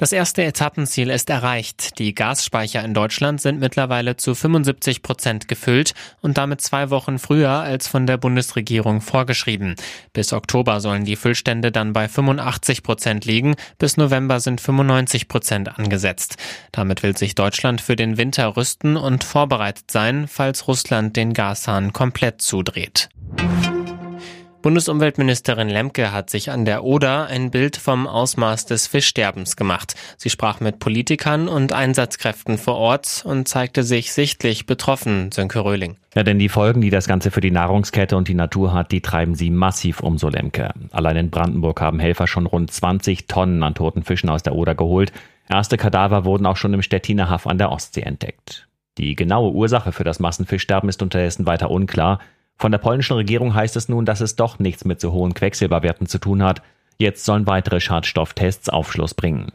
Das erste Etappenziel ist erreicht. Die Gasspeicher in Deutschland sind mittlerweile zu 75 Prozent gefüllt und damit zwei Wochen früher als von der Bundesregierung vorgeschrieben. Bis Oktober sollen die Füllstände dann bei 85 Prozent liegen. Bis November sind 95 Prozent angesetzt. Damit will sich Deutschland für den Winter rüsten und vorbereitet sein, falls Russland den Gashahn komplett zudreht. Bundesumweltministerin Lemke hat sich an der Oder ein Bild vom Ausmaß des Fischsterbens gemacht. Sie sprach mit Politikern und Einsatzkräften vor Ort und zeigte sich sichtlich betroffen, Sönke Röhling. Ja, denn die Folgen, die das Ganze für die Nahrungskette und die Natur hat, die treiben sie massiv um, so Lemke. Allein in Brandenburg haben Helfer schon rund 20 Tonnen an toten Fischen aus der Oder geholt. Erste Kadaver wurden auch schon im Stettiner Haff an der Ostsee entdeckt. Die genaue Ursache für das Massenfischsterben ist unterdessen weiter unklar. Von der polnischen Regierung heißt es nun, dass es doch nichts mit so hohen Quecksilberwerten zu tun hat. Jetzt sollen weitere Schadstofftests Aufschluss bringen.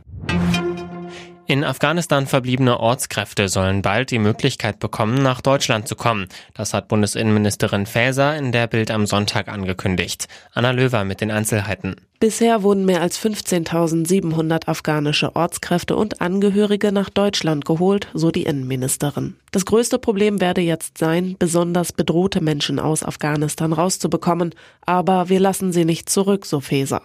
In Afghanistan verbliebene Ortskräfte sollen bald die Möglichkeit bekommen, nach Deutschland zu kommen. Das hat Bundesinnenministerin Faeser in der Bild am Sonntag angekündigt. Anna Löwer mit den Einzelheiten. Bisher wurden mehr als 15.700 afghanische Ortskräfte und Angehörige nach Deutschland geholt, so die Innenministerin. Das größte Problem werde jetzt sein, besonders bedrohte Menschen aus Afghanistan rauszubekommen. Aber wir lassen sie nicht zurück, so Faeser.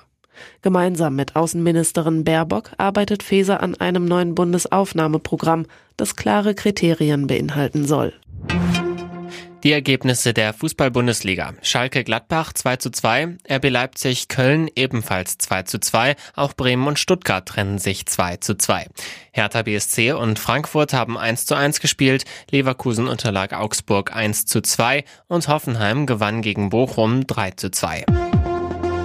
Gemeinsam mit Außenministerin Baerbock arbeitet Faeser an einem neuen Bundesaufnahmeprogramm, das klare Kriterien beinhalten soll. Die Ergebnisse der Fußball-Bundesliga. Schalke Gladbach 2 zu 2, RB Leipzig Köln ebenfalls 2 zu 2, auch Bremen und Stuttgart trennen sich 2 zu 2. Hertha BSC und Frankfurt haben 1 zu 1 gespielt, Leverkusen unterlag Augsburg 1 zu 2 und Hoffenheim gewann gegen Bochum 3 zu 2.